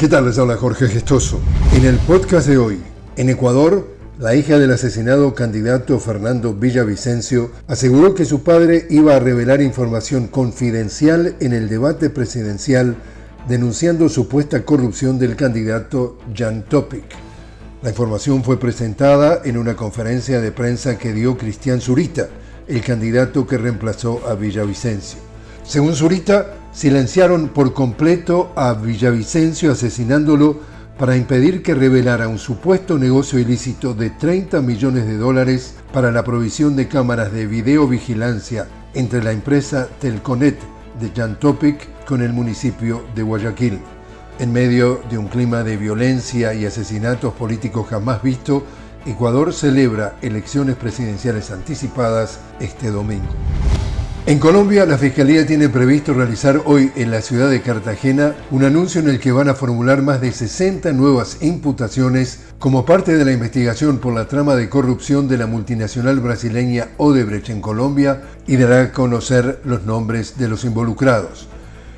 ¿Qué tal? Les habla Jorge Gestoso. En el podcast de hoy, en Ecuador, la hija del asesinado candidato Fernando Villavicencio aseguró que su padre iba a revelar información confidencial en el debate presidencial denunciando supuesta corrupción del candidato Jan Topic. La información fue presentada en una conferencia de prensa que dio Cristian Zurita, el candidato que reemplazó a Villavicencio. Según Zurita, silenciaron por completo a Villavicencio asesinándolo para impedir que revelara un supuesto negocio ilícito de 30 millones de dólares para la provisión de cámaras de videovigilancia entre la empresa Telconet de Jan Topic con el municipio de Guayaquil. En medio de un clima de violencia y asesinatos políticos jamás visto, Ecuador celebra elecciones presidenciales anticipadas este domingo. En Colombia, la Fiscalía tiene previsto realizar hoy en la ciudad de Cartagena un anuncio en el que van a formular más de 60 nuevas imputaciones como parte de la investigación por la trama de corrupción de la multinacional brasileña Odebrecht en Colombia y dará a conocer los nombres de los involucrados.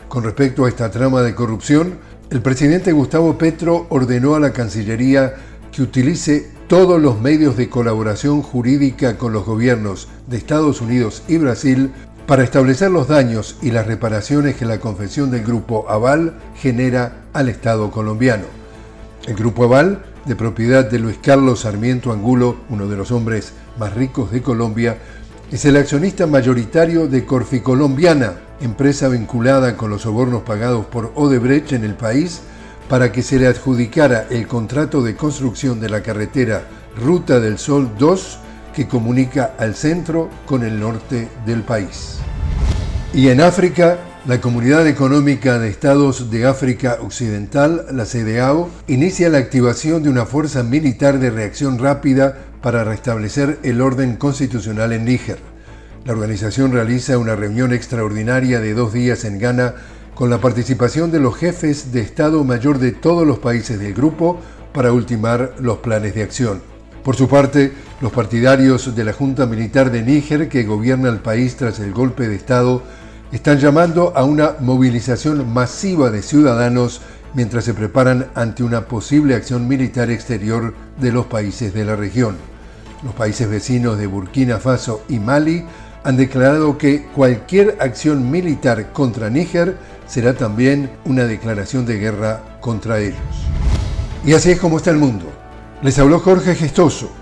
Con respecto a esta trama de corrupción, el presidente Gustavo Petro ordenó a la Cancillería que utilice todos los medios de colaboración jurídica con los gobiernos de Estados Unidos y Brasil para establecer los daños y las reparaciones que la confesión del Grupo Aval genera al Estado colombiano. El Grupo Aval, de propiedad de Luis Carlos Sarmiento Angulo, uno de los hombres más ricos de Colombia, es el accionista mayoritario de Corficolombiana, empresa vinculada con los sobornos pagados por Odebrecht en el país para que se le adjudicara el contrato de construcción de la carretera Ruta del Sol 2 que comunica al centro con el norte del país. Y en África, la Comunidad Económica de Estados de África Occidental, la CDAO, inicia la activación de una fuerza militar de reacción rápida para restablecer el orden constitucional en Níger. La organización realiza una reunión extraordinaria de dos días en Ghana con la participación de los jefes de Estado Mayor de todos los países del grupo para ultimar los planes de acción. Por su parte, los partidarios de la Junta Militar de Níger, que gobierna el país tras el golpe de Estado, están llamando a una movilización masiva de ciudadanos mientras se preparan ante una posible acción militar exterior de los países de la región. Los países vecinos de Burkina Faso y Mali han declarado que cualquier acción militar contra Níger será también una declaración de guerra contra ellos. Y así es como está el mundo. Les habló Jorge Gestoso.